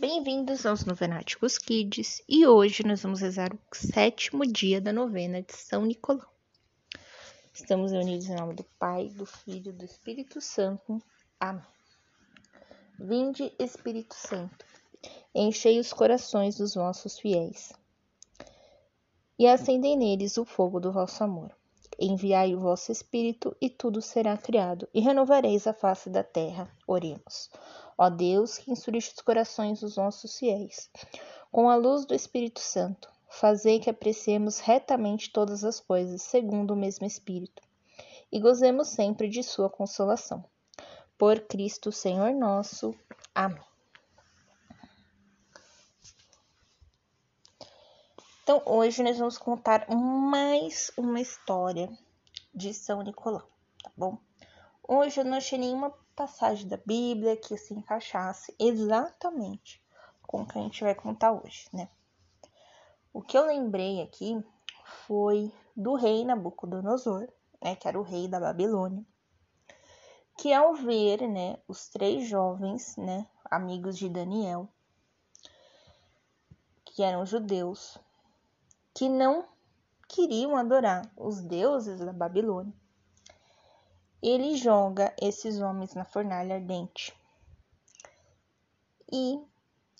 Bem-vindos aos Novenáticos Kids e hoje nós vamos rezar o sétimo dia da novena de São Nicolau. Estamos reunidos em nome do Pai, do Filho e do Espírito Santo. Amém. Vinde, Espírito Santo, enchei os corações dos vossos fiéis e acendei neles o fogo do vosso amor. Enviai o vosso Espírito e tudo será criado e renovareis a face da terra. Oremos. Ó Deus, que instruiste os corações dos nossos fiéis, com a luz do Espírito Santo, fazei que apreciemos retamente todas as coisas, segundo o mesmo Espírito, e gozemos sempre de Sua consolação. Por Cristo Senhor nosso. Amém. Então, hoje nós vamos contar mais uma história de São Nicolau, tá bom? Hoje eu não achei nenhuma passagem da Bíblia que se encaixasse exatamente com o que a gente vai contar hoje, né? O que eu lembrei aqui foi do rei Nabucodonosor, né, que era o rei da Babilônia, que ao ver, né, os três jovens, né, amigos de Daniel, que eram judeus, que não queriam adorar os deuses da Babilônia, ele joga esses homens na fornalha ardente. E o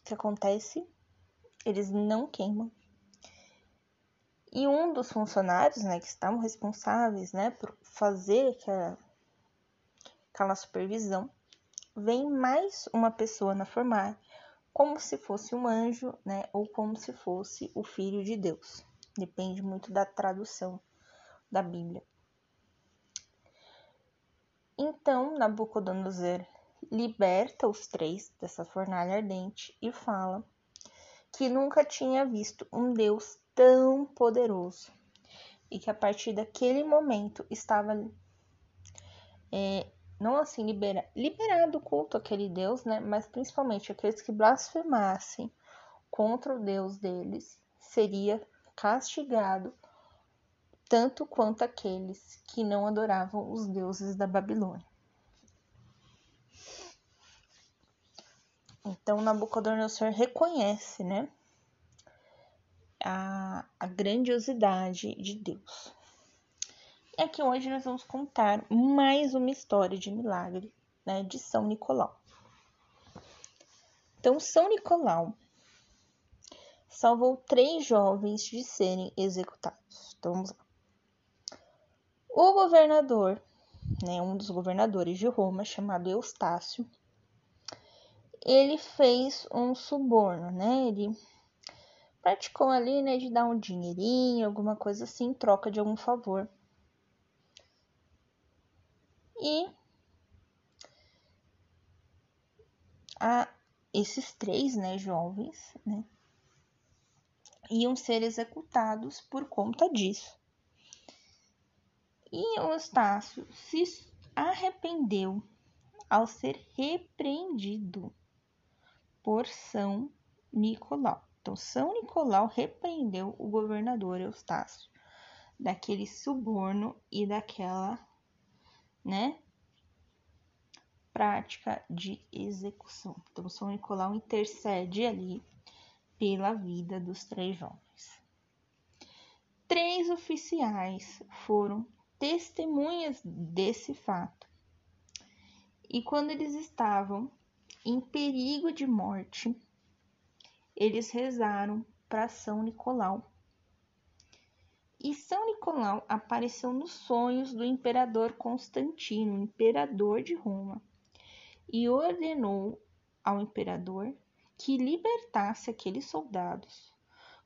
que acontece? Eles não queimam. E um dos funcionários, né, que estavam responsáveis, né, por fazer aquela, aquela supervisão, vem mais uma pessoa na fornalha, como se fosse um anjo, né, ou como se fosse o filho de Deus. Depende muito da tradução da Bíblia. Então Nabucodonosor liberta os três dessa fornalha ardente e fala que nunca tinha visto um Deus tão poderoso e que a partir daquele momento estava é, não assim libera, liberado o culto àquele Deus, né? Mas principalmente aqueles que blasfemassem contra o Deus deles seria castigado tanto quanto aqueles que não adoravam os deuses da Babilônia. Então Nabucodonosor reconhece, né, a, a grandiosidade de Deus. E aqui hoje nós vamos contar mais uma história de milagre, né, de São Nicolau. Então São Nicolau salvou três jovens de serem executados. Então vamos lá. O governador, né, um dos governadores de Roma, chamado Eustácio, ele fez um suborno, né? Ele praticou ali, né, de dar um dinheirinho, alguma coisa assim, em troca de algum favor. E a esses três, né, jovens, né, iam ser executados por conta disso. E Eustácio se arrependeu ao ser repreendido por São Nicolau. Então, São Nicolau repreendeu o governador Eustácio daquele suborno e daquela, né, prática de execução. Então, São Nicolau intercede ali pela vida dos três jovens. Três oficiais foram testemunhas desse fato. E quando eles estavam em perigo de morte, eles rezaram para São Nicolau. E São Nicolau apareceu nos sonhos do imperador Constantino, imperador de Roma, e ordenou ao imperador que libertasse aqueles soldados,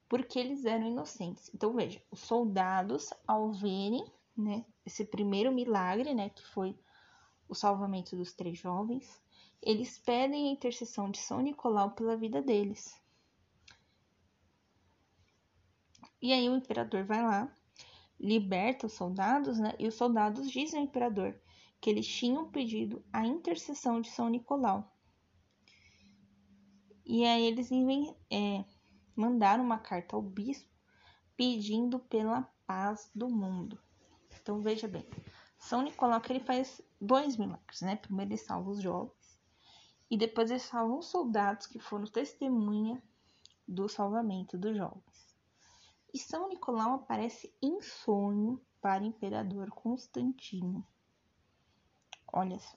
porque eles eram inocentes. Então veja, os soldados ao verem né, esse primeiro milagre, né, que foi o salvamento dos três jovens, eles pedem a intercessão de São Nicolau pela vida deles. E aí o imperador vai lá, liberta os soldados, né? E os soldados dizem ao imperador que eles tinham pedido a intercessão de São Nicolau. E aí eles é, mandaram uma carta ao bispo pedindo pela paz do mundo. Então veja bem, São Nicolau que ele faz dois milagres, né? Primeiro ele salva os jovens e depois eles salvam soldados que foram testemunha do salvamento dos jovens. E São Nicolau aparece em sonho para o imperador Constantino. Olha só.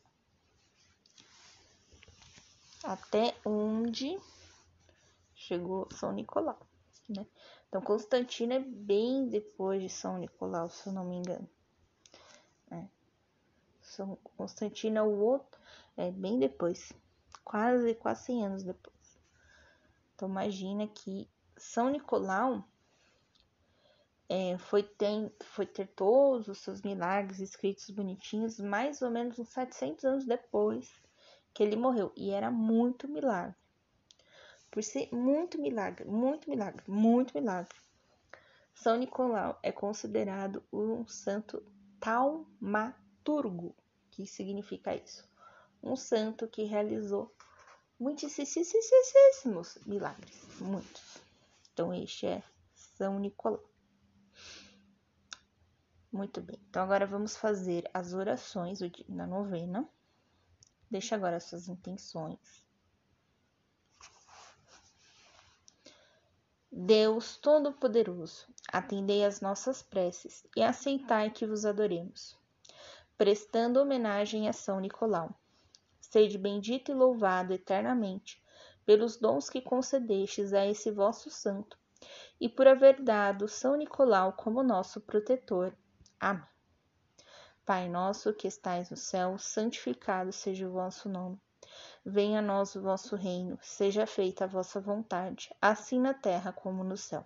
Até onde chegou São Nicolau, né? Então, Constantino é bem depois de São Nicolau, se eu não me engano. São Constantino é o outro, é bem depois, quase, quase 100 anos depois. Então, imagina que São Nicolau é, foi, ter, foi ter todos os seus milagres escritos bonitinhos mais ou menos uns 700 anos depois que ele morreu. E era muito milagre por ser muito milagre, muito milagre, muito milagre. São Nicolau é considerado um santo taumaturgo, que significa isso. Um santo que realizou muitíssimos milagres, muitos. Então, este é São Nicolau. Muito bem, então agora vamos fazer as orações na novena. Deixa agora suas intenções. Deus Todo-Poderoso, atendei as nossas preces e aceitai que vos adoremos. Prestando homenagem a São Nicolau. Sede bendito e louvado eternamente pelos dons que concedestes a esse vosso santo e por haver dado São Nicolau como nosso protetor. Amém. Pai nosso que estais no céu, santificado seja o vosso nome. Venha a nós o vosso reino, seja feita a vossa vontade, assim na terra como no céu.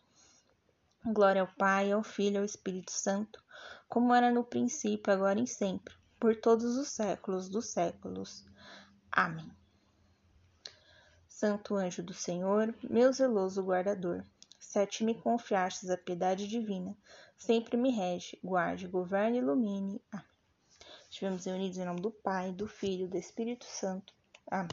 Glória ao Pai, ao Filho e ao Espírito Santo, como era no princípio, agora e sempre, por todos os séculos dos séculos. Amém. Santo anjo do Senhor, meu zeloso guardador, se a ti me confiastes a piedade divina, sempre me rege, guarde, governe e ilumine. Amém. Estivemos reunidos em nome do Pai, do Filho e do Espírito Santo. Amém.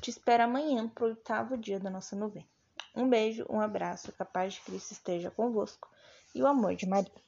Te espero amanhã para o oitavo dia da nossa novena. Um beijo, um abraço, que a paz de Cristo esteja convosco e o amor de Maria.